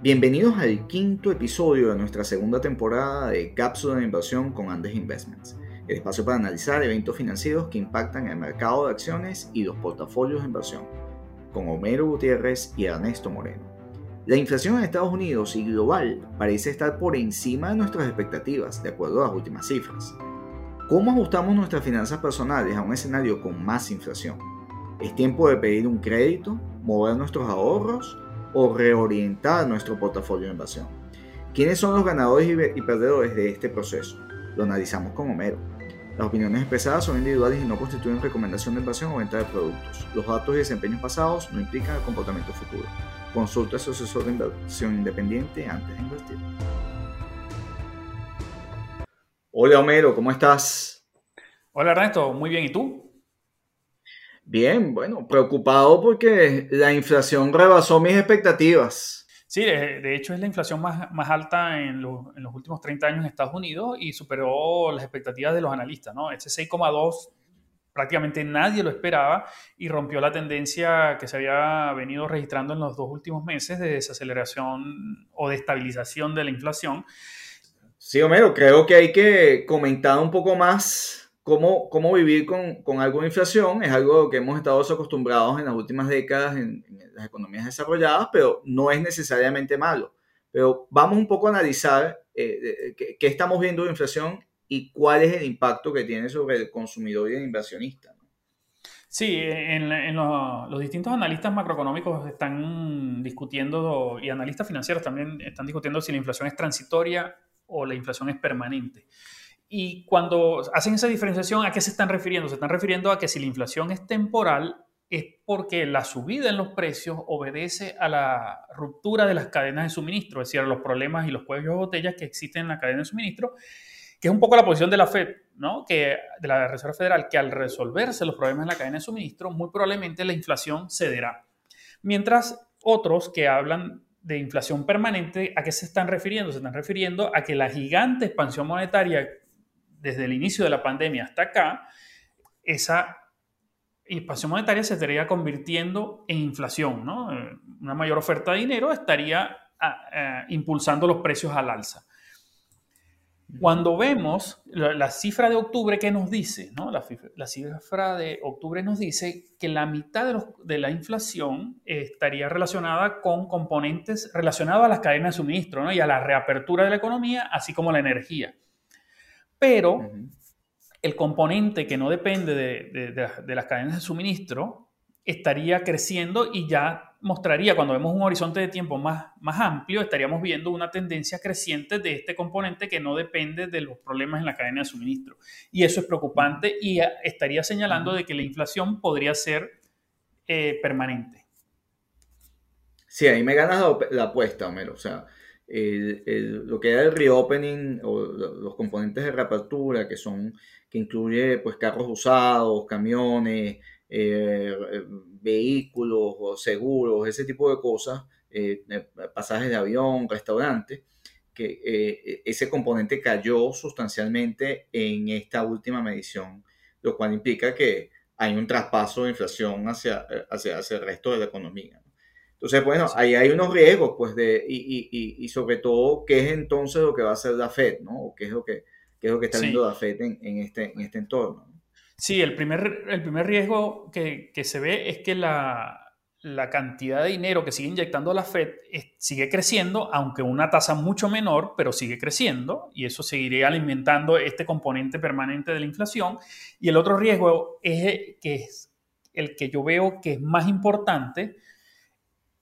Bienvenidos al quinto episodio de nuestra segunda temporada de Cápsula de Inversión con Andes Investments, el espacio para analizar eventos financieros que impactan el mercado de acciones y los portafolios de inversión, con Homero Gutiérrez y Ernesto Moreno. La inflación en Estados Unidos y global parece estar por encima de nuestras expectativas, de acuerdo a las últimas cifras. ¿Cómo ajustamos nuestras finanzas personales a un escenario con más inflación? ¿Es tiempo de pedir un crédito, mover nuestros ahorros o reorientar nuestro portafolio de inversión. ¿Quiénes son los ganadores y perdedores de este proceso? Lo analizamos con Homero. Las opiniones expresadas son individuales y no constituyen recomendación de inversión o venta de productos. Los datos y desempeños pasados no implican el comportamiento futuro. Consulta a su asesor de inversión independiente antes de invertir. Hola Homero, ¿cómo estás? Hola Ernesto, muy bien, ¿y tú? Bien, bueno, preocupado porque la inflación rebasó mis expectativas. Sí, de, hecho es la inflación más, más alta en, en, los últimos 30 años en Estados Unidos y superó las expectativas de los analistas, ¿no? Ese 6,2 prácticamente nadie lo esperaba y rompió la tendencia que se había venido registrando en los dos últimos meses de desaceleración o de estabilización de la inflación. Sí, Homero, creo que hay que comentar un poco más cómo, cómo vivir con, con, algo de inflación es algo que hemos estado acostumbrados en las últimas décadas en, las economías desarrolladas, pero no es necesariamente malo. Pero vamos un poco a analizar eh, qué, estamos viendo de inflación y cuál es el impacto que tiene sobre el consumidor y el inversionista. Sí, en, en los, distintos analistas macroeconómicos están discutiendo, y analistas financieros también están discutiendo si la inflación es transitoria o la inflación es permanente. Y cuando hacen esa diferenciación, ¿a qué se están refiriendo? Se están refiriendo a que si la inflación es temporal, es porque la subida en los precios obedece a la ruptura de las cadenas de suministro, es decir, a los problemas y los cuellos de botella que existen en la cadena de suministro, que es un poco la posición de la Fed, ¿no? que, de la Reserva Federal, que al resolverse los problemas en la cadena de suministro, muy probablemente la inflación cederá. Mientras otros que hablan de inflación permanente, ¿a qué se están refiriendo? Se están refiriendo a que la gigante expansión monetaria desde el inicio de la pandemia hasta acá, esa expansión monetaria se estaría convirtiendo en inflación, ¿no? Eh, una mayor oferta de dinero estaría ah, eh, impulsando los precios al alza. Cuando vemos la, cifra de octubre que nos dice, ¿no? la, cifra de octubre nos dice que la mitad de, de, la inflación estaría relacionada con componentes relacionados a las cadenas de suministro ¿no? y a la reapertura de la economía, así como la energía. Pero el componente que no depende de, las cadenas de suministro estaría creciendo y ya mostraría, cuando vemos un horizonte de tiempo más, más amplio, estaríamos viendo una tendencia creciente de este componente que no depende de los problemas en la cadena de suministro. Y eso es preocupante y estaría señalando de que la inflación podría ser eh, permanente. Sí, ahí me ganas la, apuesta, Homero. O sea, lo que era el reopening o los componentes de reapertura que son que incluye pues carros usados, camiones, eh, vehículos, seguros, ese tipo de cosas, eh, pasajes de avión, restaurantes, que eh, ese componente cayó sustancialmente en esta última medición, lo cual implica que hay un traspaso de inflación hacia, hacia, hacia el resto de la economía. Entonces, bueno, ahí hay unos riesgos, pues, de, y, y, y, sobre todo, ¿qué es entonces lo que va a hacer la FED, ¿no? O qué es lo que, qué es lo que está viendo la FED en, en, este, en este entorno. Sí, el primer, el primer riesgo que, que se ve es que la, la, cantidad de dinero que sigue inyectando la Fed sigue creciendo, aunque una tasa mucho menor, pero sigue creciendo, y eso seguiría alimentando este componente permanente de la inflación. Y el otro riesgo es que es el que yo veo que es más importante,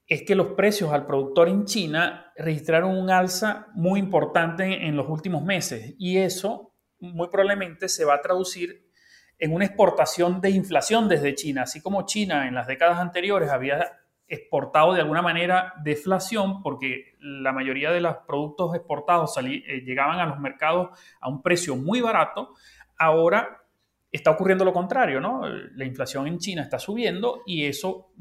es que los precios al productor en China registraron un alza muy importante en los últimos meses y eso muy probablemente se va a traducir en una exportación de inflación desde China, así como China en las décadas anteriores había exportado de alguna manera deflación porque la mayoría de los productos exportados eh, llegaban a los mercados a un precio muy barato, ahora está ocurriendo lo contrario, ¿no? La inflación en China está subiendo y eso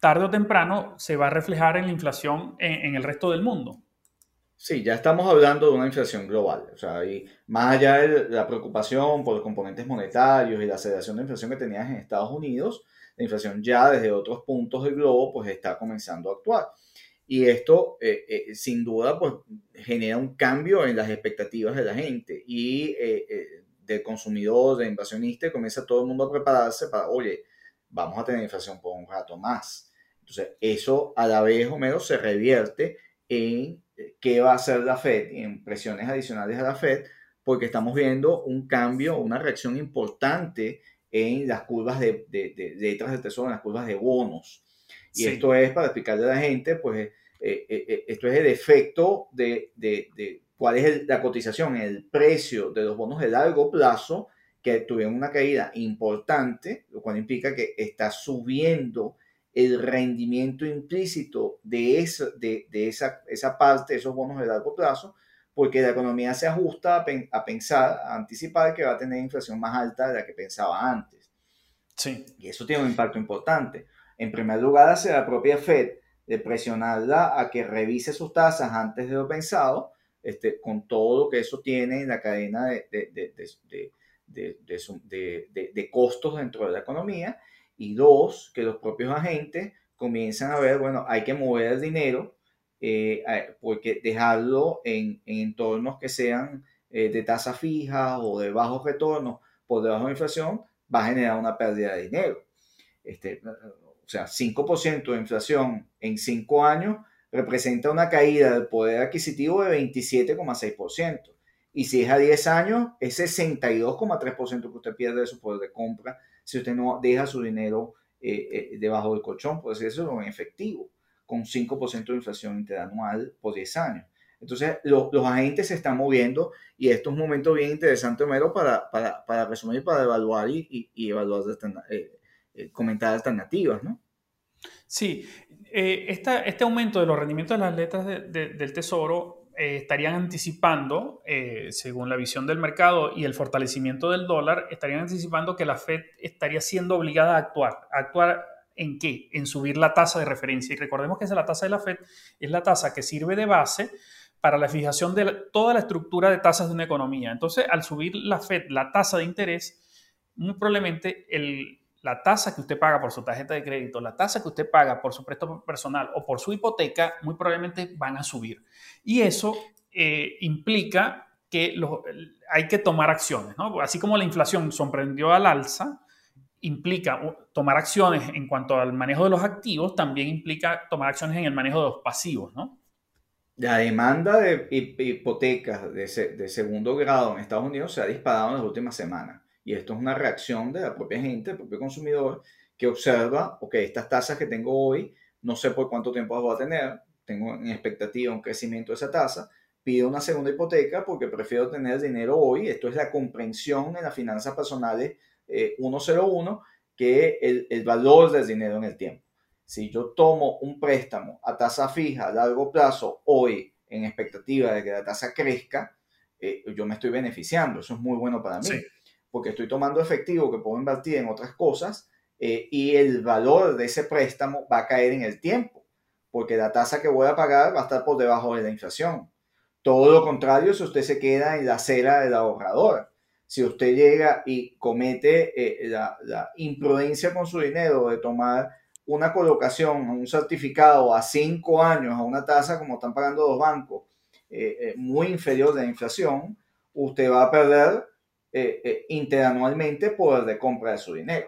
tarde o temprano se va a reflejar en la inflación en, el resto del mundo. Sí, ya estamos hablando de una inflación global. O sea, y más allá de la preocupación por los componentes monetarios y la aceleración de inflación que tenías en Estados Unidos, la inflación ya desde otros puntos del globo pues está comenzando a actuar. Y esto, eh, eh, sin duda, pues genera un cambio en las expectativas de la gente y eh, del consumidor, del inversionista, comienza todo el mundo a prepararse para, oye, vamos a tener inflación por un rato más. Entonces, eso a la vez, Homero, se revierte en qué va a hacer la Fed, en presiones adicionales a la Fed, porque estamos viendo un cambio, una reacción importante en las curvas de, letras de tesoro, en las curvas de bonos. Y esto es para explicarle a la gente, pues eh, eh, eh, esto es el efecto de, cuál es la cotización, el precio de los bonos de largo plazo que tuvieron una caída importante, lo cual implica que está subiendo el rendimiento implícito de, de, esa, esa parte de esos bonos de largo plazo, porque la economía se ajusta a, a, pensar, a anticipar que va a tener inflación más alta de la que pensaba antes. Sí. Y eso tiene un impacto importante. En primer lugar, hacia la propia Fed, de presionarla a que revise sus tasas antes de lo pensado, este, con todo lo que eso tiene en la cadena de, de, de, de, costos dentro de la economía. Y dos, que los propios agentes comiencen a ver, bueno, hay que mover el dinero, eh, porque dejarlo en, en, entornos que sean eh, de tasa fija o de bajos retornos por debajo de inflación, va a generar una pérdida de dinero. Este, o sea, 5% de inflación en 5 años representa una caída del poder adquisitivo de 27,6%. Y si es a 10 años, es 62,3% que usted pierde de su poder de compra si usted no deja su dinero eh, eh, debajo del colchón, por decirlo en efectivo, con 5% de inflación interanual por 10 años. Entonces, los agentes se están moviendo y esto es un momento bien interesante, Homero, para, para, para resumir, para evaluar y, y, evaluar eh, eh, comentar alternativas, ¿no? Sí, eh, este aumento de los rendimientos de las letras del Tesoro eh, estarían anticipando, según la visión del mercado y el fortalecimiento del dólar, estarían anticipando que la Fed estaría siendo obligada a actuar. actuar en qué? En subir la tasa de referencia. Y recordemos que la tasa de la Fed es la tasa que sirve de base para la fijación de toda la estructura de tasas de una economía. Entonces, al subir la Fed la tasa de interés, muy probablemente el, la tasa que usted paga por su tarjeta de crédito, la tasa que usted paga por su préstamo personal o por su hipoteca, muy probablemente van a subir. Y eso eh, implica que hay que tomar acciones, ¿no? Así como la inflación sorprendió al alza, implica tomar acciones en cuanto al manejo de los activos, también implica tomar acciones en el manejo de los pasivos. La demanda de hipotecas de segundo grado en Estados Unidos se ha disparado en las últimas semanas. Y esto es una reacción de la propia gente, del propio consumidor, que observa, ok, estas tasas que tengo hoy, no sé por cuánto tiempo las voy a tener, tengo en expectativa un crecimiento de esa tasa, pido una segunda hipoteca porque prefiero tener dinero hoy. Esto es la comprensión en las finanzas personales 101, eh, que el, el valor del dinero en el tiempo. Si yo tomo un préstamo a tasa fija a largo plazo hoy en expectativa de que la tasa crezca, eh, yo me estoy beneficiando. Eso es muy bueno para mí porque estoy tomando efectivo que puedo invertir en otras cosas eh, y el valor de ese préstamo va a caer en el tiempo, porque la tasa que voy a pagar va a estar por debajo de la inflación. Todo lo contrario si usted se queda en la acera del ahorrador. Si usted llega y comete eh, la, imprudencia con su dinero de tomar una colocación, un certificado a cinco años a una tasa como están pagando los bancos, eh, muy inferior de la inflación, usted va a perder eh, eh, interanualmente poder de compra de su dinero.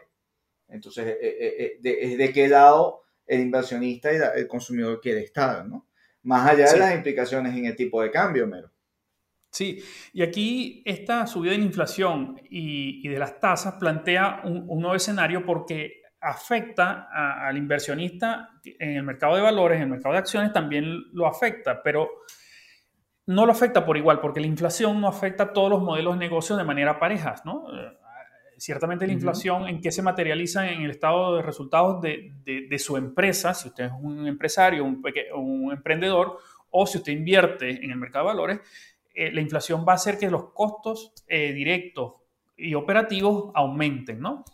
Entonces, eh, es de qué lado el inversionista y el consumidor quiere estar, ¿no? Más allá de las implicaciones en el tipo de cambio, mero. Sí, y aquí esta subida en inflación y, de las tasas plantea un, nuevo escenario porque afecta al inversionista en el mercado de valores, en el mercado de acciones también lo afecta, pero no lo afecta por igual, porque la inflación no afecta a todos los modelos de negocio de manera pareja, ¿no? Eh, ciertamente la inflación en qué se materializa en el estado de resultados de, su empresa, si usted es un empresario, un, un, emprendedor, o si usted invierte en el mercado de valores, eh, la inflación va a hacer que los costos eh, directos y operativos aumenten, ¿no?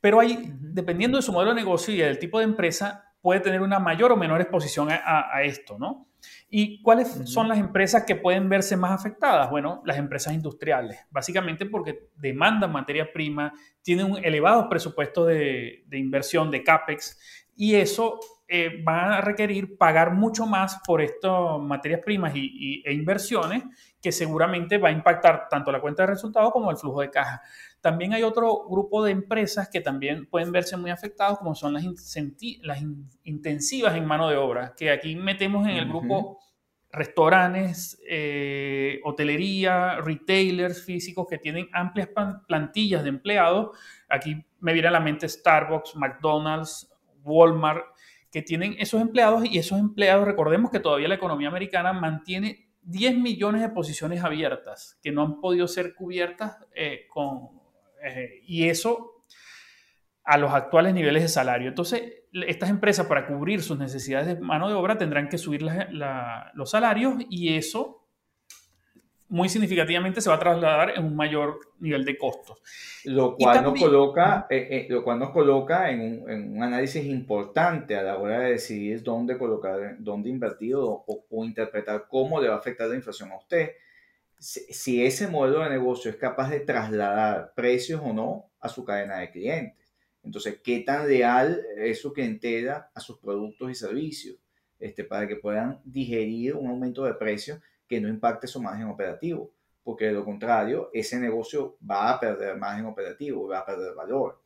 Pero ahí, dependiendo de su modelo de negocio y del tipo de empresa, puede tener una mayor o menor exposición a esto, ¿no? ¿Y cuáles son las empresas que pueden verse más afectadas? Bueno, las empresas industriales, básicamente porque demandan materia prima, tienen un elevado presupuesto de, inversión, de CAPEX, y eso eh, van a requerir pagar mucho más por estas materias primas y, e inversiones que seguramente va a impactar tanto la cuenta de resultados como el flujo de caja. También hay otro grupo de empresas que también pueden verse muy afectados, como son las, las intensivas en mano de obra, que aquí metemos en el grupo restaurantes, eh, hotelería, retailers físicos que tienen amplias plantillas de empleados. Aquí me viene a la mente Starbucks, McDonald's, Walmart, que tienen esos empleados y esos empleados, recordemos que todavía la economía americana mantiene 10 millones de posiciones abiertas que no han podido ser cubiertas eh, con, eh, y eso a los actuales niveles de salario. Entonces, estas empresas para cubrir sus necesidades de mano de obra tendrán que subir los salarios y eso muy significativamente se va a trasladar en un mayor nivel de costos. Lo cual, nos, coloca, eh, eh, lo cual nos coloca en un, análisis importante a la hora de decidir dónde colocar, dónde invertir o, interpretar cómo le va a afectar la inflación a usted. Si, ese modelo de negocio es capaz de trasladar precios o no a su cadena de clientes. Entonces, ¿qué tan leal es su clientela a sus productos y servicios? Este, para que puedan digerir un aumento de precios que no impacte su margen operativo, porque de lo contrario, ese negocio va a perder margen operativo, va a perder valor.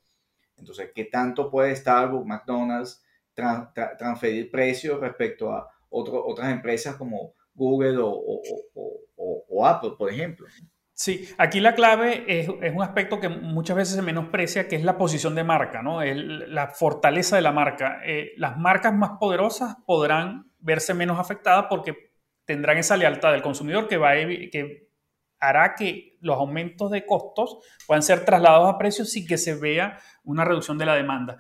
Entonces, ¿qué tanto puede Starbucks, McDonald's transferir precios respecto a otras empresas como Google o, Apple, por ejemplo? Sí, aquí la clave es, un aspecto que muchas veces se menosprecia, que es la posición de marca, ¿no? la fortaleza de la marca. Eh, las marcas más poderosas podrán verse menos afectadas porque tendrán esa lealtad del consumidor que, va que hará que los aumentos de costos puedan ser trasladados a precios sin que se vea una reducción de la demanda.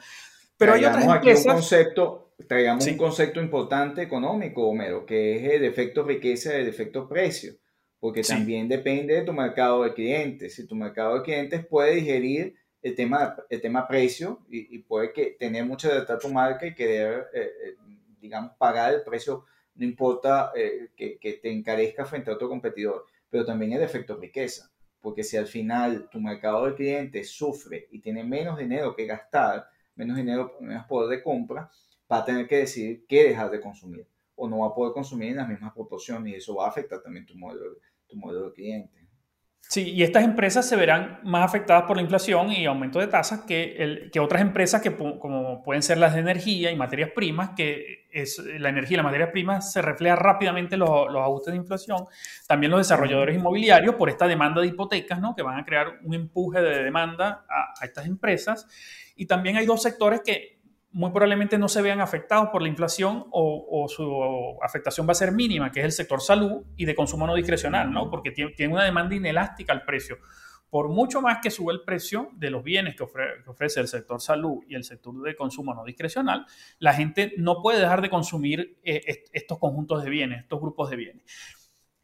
Pero hay otras empresas... Aquí un concepto, traigamos un concepto importante económico, Homero, que es el efecto riqueza y el efecto precio, porque también depende de tu mercado de clientes. Si tu mercado de clientes puede digerir el tema, el tema precio y, puede que, tener mucha lealtad a tu marca y querer, eh, eh, digamos, pagar el precio no importa eh, que, te encarezca frente a otro competidor, pero también el efecto riqueza, porque si al final tu mercado de clientes sufre y tiene menos dinero que gastar, menos dinero, menos poder de compra, va a tener que decidir qué dejar de consumir o no va a poder consumir en las mismas proporciones y eso va a afectar también tu modelo, tu modelo de cliente. Sí, y estas empresas se verán más afectadas por la inflación y aumento de tasas que, el, que otras empresas que como pueden ser las de energía y materias primas, que es, la energía y las materias primas se refleja rápidamente los, los ajustes de inflación. También los desarrolladores inmobiliarios por esta demanda de hipotecas, ¿no? que van a crear un empuje de demanda a, a estas empresas. Y también hay dos sectores que muy probablemente no se vean afectados por la inflación o, su afectación va a ser mínima, que es el sector salud y de consumo no discrecional, ¿no? Porque tiene, una demanda inelástica al precio. Por mucho más que sube el precio de los bienes que, ofrece el sector salud y el sector de consumo no discrecional, la gente no puede dejar de consumir eh, estos conjuntos de bienes, estos grupos de bienes.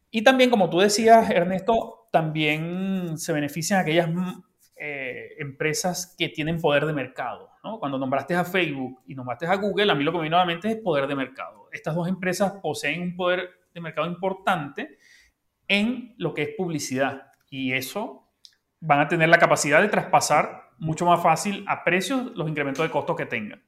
Y también, como tú decías, Ernesto, también se benefician aquellas eh, empresas que tienen poder de mercado. ¿No? Cuando nombraste a Facebook y nombraste a Google, a mí lo que me vino a la mente es poder de mercado. Estas dos empresas poseen un poder de mercado importante en lo que es publicidad y eso van a tener la capacidad de traspasar mucho más fácil a precios los incrementos de costos que tengan.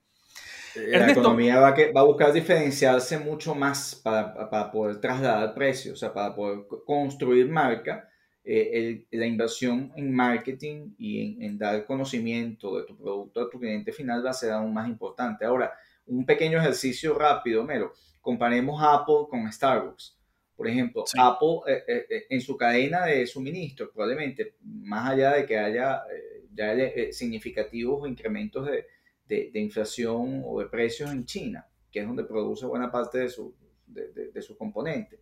Eh, la economía va, va, a buscar diferenciarse mucho más para, para poder trasladar precios, o sea, para poder construir marca eh, la inversión en marketing y en, dar conocimiento de tu producto a tu cliente final va a ser aún más importante. Ahora, un pequeño ejercicio rápido, Mero. Comparemos Apple con Starbucks. Por ejemplo, Apple eh, eh, en su cadena de suministro, probablemente, más allá de que haya ya significativos incrementos de, de, inflación o de precios en China, que es donde produce buena parte de su, de, de sus componentes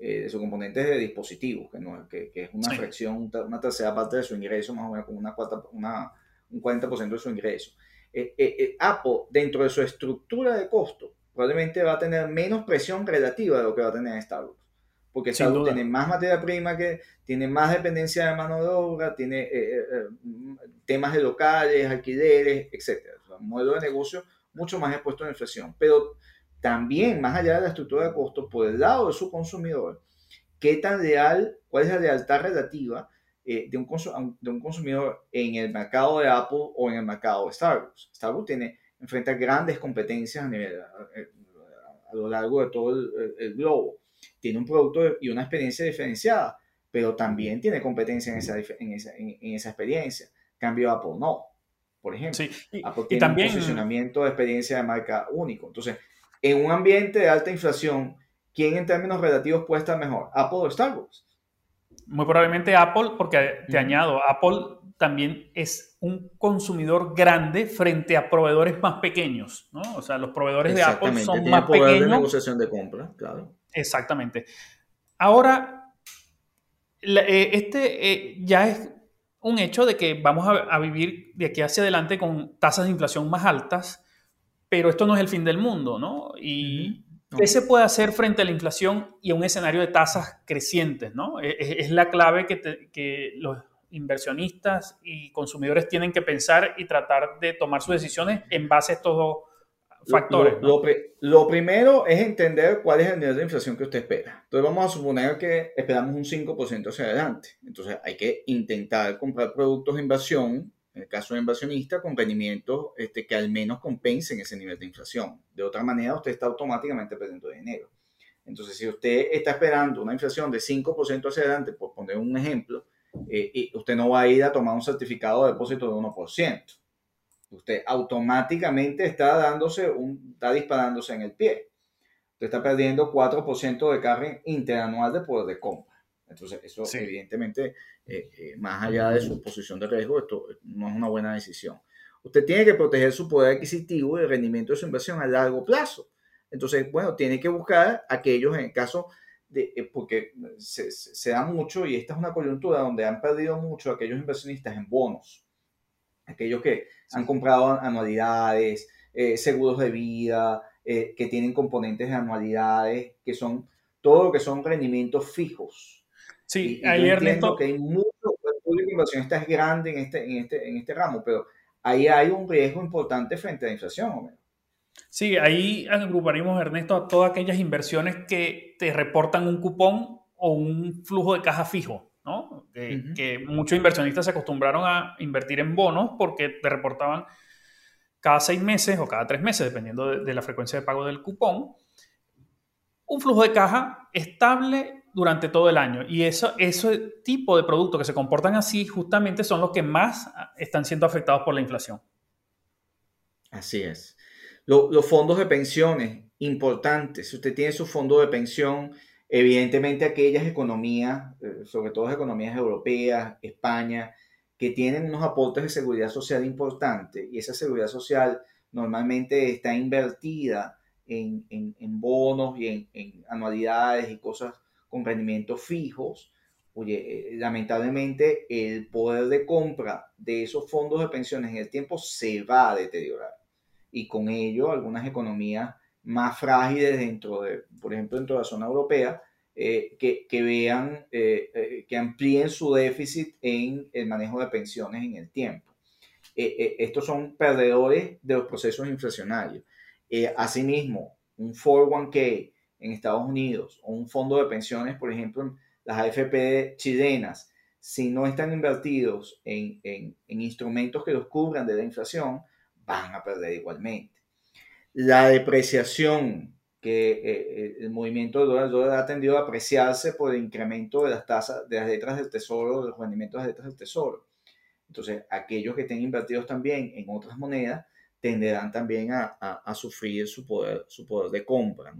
eh, de sus componentes de dispositivos, que, no, que, que es una fracción, una tercera parte de su ingreso, más o menos como una, una un 40% de su ingreso. Eh, eh, Apple, dentro de su estructura de costo, probablemente va a tener menos presión relativa de lo que va a tener Starbucks. Porque Starbucks tiene más materia prima, que tiene más dependencia de mano de obra, tiene temas de locales, alquileres, etc. un modelo de negocio mucho más expuesto a la inflación. Pero también, más allá de la estructura de costos, por el lado de su consumidor, qué tan leal, cuál es la lealtad relativa eh, de, un de un consumidor en el mercado de Apple o en el mercado de Starbucks. Starbucks tiene enfrenta grandes competencias a, nivel, a, lo largo de todo el, globo. Tiene un producto y una experiencia diferenciada, pero también tiene competencia en esa, en esa, en, esa experiencia. Cambio Apple no, por ejemplo. Sí. Y, Apple tiene también, un posicionamiento de experiencia de marca único. Entonces, en un ambiente de alta inflación, ¿quién en términos relativos puede estar mejor? ¿Apple o Starbucks? Muy probablemente Apple, porque te añado, Apple también es un consumidor grande frente a proveedores más pequeños, ¿no? O sea, los proveedores de Apple son más poder pequeños. de negociación de compra, claro. Exactamente. Ahora, eh, este eh, ya es un hecho de que vamos a, vivir de aquí hacia adelante con tasas de inflación más altas, pero esto no es el fin del mundo, ¿no? Y ¿qué se puede hacer frente a la inflación y a un escenario de tasas crecientes, ¿no? E, e, es, la clave que, que los inversionistas y consumidores tienen que pensar y tratar de tomar sus decisiones en base a estos dos factores. Lo, primero es entender cuál es el nivel de inflación que usted espera. Entonces vamos a suponer que esperamos un 5% hacia adelante. Entonces hay que intentar comprar productos de inversión, en el caso de inversionista, con rendimientos este, que al menos compensen ese nivel de inflación. De otra manera, usted está automáticamente perdiendo dinero. Entonces, si usted está esperando una inflación de 5% hacia adelante, por poner un ejemplo, eh, y usted no va a ir a tomar un certificado de depósito de 1%. Usted automáticamente está dándose un, está disparándose en el pie. Usted está perdiendo 4% de carga interanual de poder de compra. Entonces, eso evidentemente, eh, eh, más allá de su posición de riesgo, esto no es una buena decisión. Usted tiene que proteger su poder adquisitivo y el rendimiento de su inversión a largo plazo. Entonces, bueno, tiene que buscar aquellos, en el caso eh, porque se, da mucho y esta es una coyuntura donde han perdido mucho aquellos inversionistas en bonos, aquellos que han comprado anualidades, seguros de vida, que tienen componentes de anualidades, que son todo lo que son rendimientos fijos. Sí, ayer entiendo que hay mucho público de inversionistas grande en este, en, este, en este ramo, pero ahí hay un riesgo importante frente a la inflación, Homero. Sí, ahí agruparíamos, Ernesto, a todas aquellas inversiones que te reportan un cupón o un flujo de caja fijo, ¿no? Que, muchos inversionistas se acostumbraron a invertir en bonos porque te reportaban cada seis meses o cada tres meses, dependiendo de, la frecuencia de pago del cupón, un flujo de caja estable durante todo el año. Y eso, ese tipo de productos que se comportan así justamente son los que más están siendo afectados por la inflación. Así es los fondos de pensiones, importantes. Si usted tiene su fondo de pensión, evidentemente aquellas economías, eh, sobre todo economías europeas, España, que tienen unos aportes de seguridad social importantes y esa seguridad social normalmente está invertida en, bonos y en, anualidades y cosas con rendimientos fijos, oye, eh, lamentablemente el poder de compra de esos fondos de pensiones en el tiempo se va a deteriorar y con ello algunas economías más frágiles dentro de, por ejemplo, dentro de la zona europea, eh, que, que, vean, eh, eh, que amplíen su déficit en el manejo de pensiones en el tiempo. estos son perdedores de los procesos inflacionarios. asimismo, un 401k en Estados Unidos o un fondo de pensiones, por ejemplo, las AFP chilenas, si no están invertidos en, en, en instrumentos que los cubran de la inflación, van a perder igualmente. La depreciación que eh, eh, el movimiento del dólar, ha tendido a apreciarse por el incremento de las tasas, de las letras del tesoro, de los rendimientos de las letras del tesoro. Entonces, aquellos que estén invertidos también en otras monedas tenderán también a, a, sufrir su poder, su poder de compra.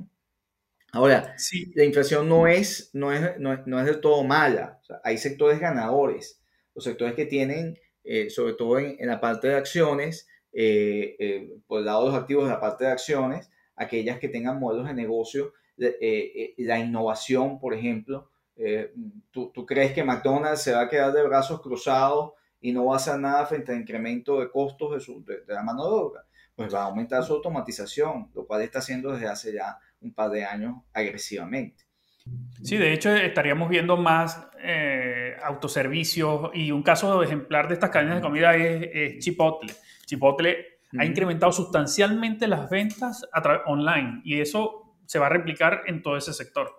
Ahora, sí. la inflación no es, no es, no es, del todo mala. hay sectores ganadores. Los sectores que tienen, eh, sobre todo en, en, la parte de acciones, eh, eh, por el lado de los activos de la parte de acciones, aquellas que tengan modelos de negocio, eh, la innovación, por ejemplo. ¿tú, ¿tú, crees que McDonald's se va a quedar de brazos cruzados y no va a hacer nada frente al incremento de costos de, su, de, la mano de obra? Pues va a aumentar su automatización, lo cual está haciendo desde hace ya un par de años agresivamente. Sí, de hecho estaríamos viendo más autoservicios y un caso ejemplar de estas cadenas de comida es, es Chipotle. Chipotle ha incrementado sustancialmente las ventas a online y eso se va a replicar en todo ese sector.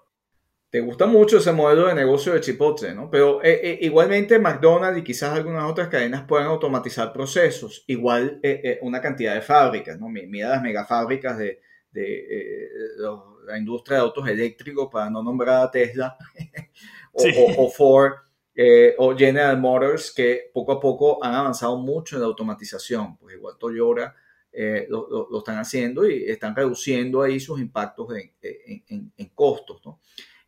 te gusta mucho ese modelo de negocio de Chipotle, ¿no? Pero eh, eh, igualmente McDonald's y quizás algunas otras cadenas pueden automatizar procesos. Igual eh, una cantidad de fábricas, ¿no? Mira las megafábricas de, de la industria de autos eléctricos, para no nombrar a Tesla, o, Ford, o General Motors, que poco a poco han avanzado mucho en la automatización. Pues igual Toyota lo, lo, están haciendo y están reduciendo ahí sus impactos en, en, en costos, ¿no?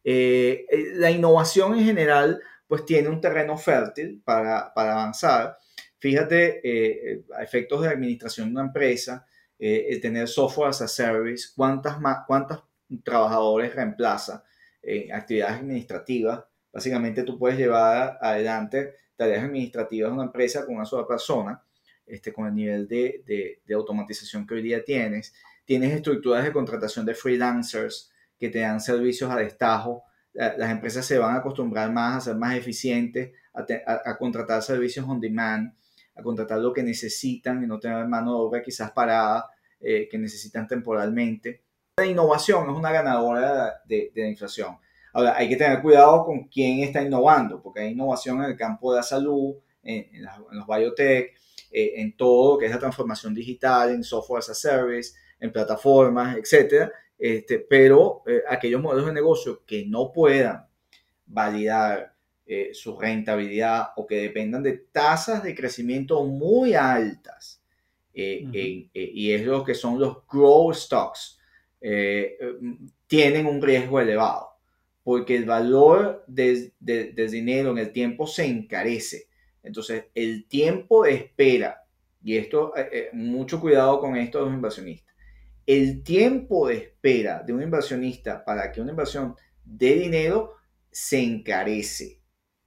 Eh, eh, la innovación en general pues tiene un terreno fértil para, para avanzar. Fíjate, eh, a efectos de administración de una empresa, el tener software as a service, cuántas, cuántos trabajadores reemplaza en actividades administrativas. Básicamente tú puedes llevar adelante tareas administrativas de una empresa con una sola persona, este, con el nivel de, de, de automatización que hoy día tienes. Tienes estructuras de contratación de freelancers, que te dan servicios a destajo. Las empresas se van a acostumbrar más a ser más eficientes, a, contratar servicios on demand, contratar lo que necesitan y no tener mano de obra quizás parada eh, que necesitan temporalmente. La innovación es una ganadora de, la inflación. Ahora, hay que tener cuidado con quién está innovando, porque hay innovación en el campo de la salud, en, los biotech, eh, en todo lo que es la transformación digital, en software as a service, en plataformas, etcétera, este, pero eh, aquellos modelos de negocio que no puedan validar eh, su rentabilidad o que dependan de tasas de crecimiento muy altas, eh, y es lo que son los growth stocks, tienen un riesgo elevado, porque el valor del dinero en el tiempo se encarece. Entonces, el tiempo de espera, y esto, mucho cuidado con esto de los inversionistas el tiempo de espera de un inversionista para que una inversión dé dinero se encarece.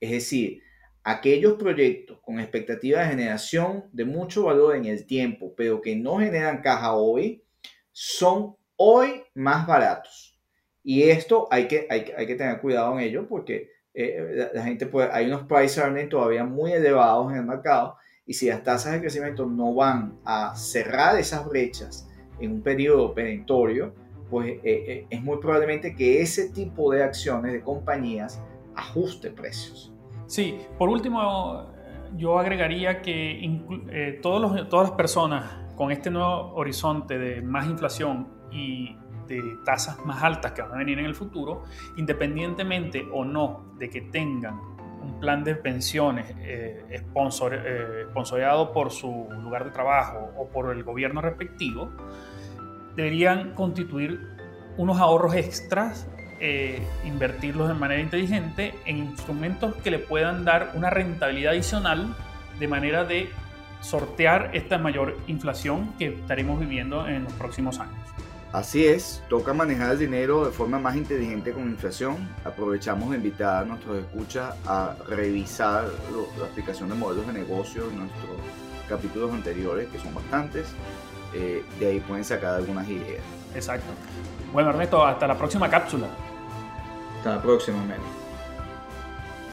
Es decir, aquellos proyectos con expectativa de generación de mucho valor en el tiempo, pero que no generan caja hoy, son hoy más baratos. Y esto hay que, hay, que tener cuidado en ello porque eh, la, gente puede, hay unos price earnings todavía muy elevados en el mercado y si las tasas de crecimiento no van a cerrar esas brechas, en un periodo perentorio, pues eh, eh, es muy probablemente que ese tipo de acciones de compañías ajuste precios. Sí, por último, yo agregaría que eh, todos todas las personas con este nuevo horizonte de más inflación y de tasas más altas que van a venir en el futuro, independientemente o no de que tengan un plan de pensiones eh, eh, por su lugar de trabajo o por el gobierno respectivo, deberían constituir unos ahorros extras, eh, invertirlos de manera inteligente en instrumentos que le puedan dar una rentabilidad adicional de manera de sortear esta mayor inflación que estaremos viviendo en los próximos años. Así es, toca manejar el dinero de forma más inteligente con inflación. Aprovechamos de invitar a nuestros escuchas a revisar la aplicación de modelos de negocio en nuestros capítulos anteriores, que son bastantes. Eh, de ahí pueden sacar algunas ideas. Exacto. Bueno, Ernesto, hasta la próxima cápsula. Hasta la próxima, Meli.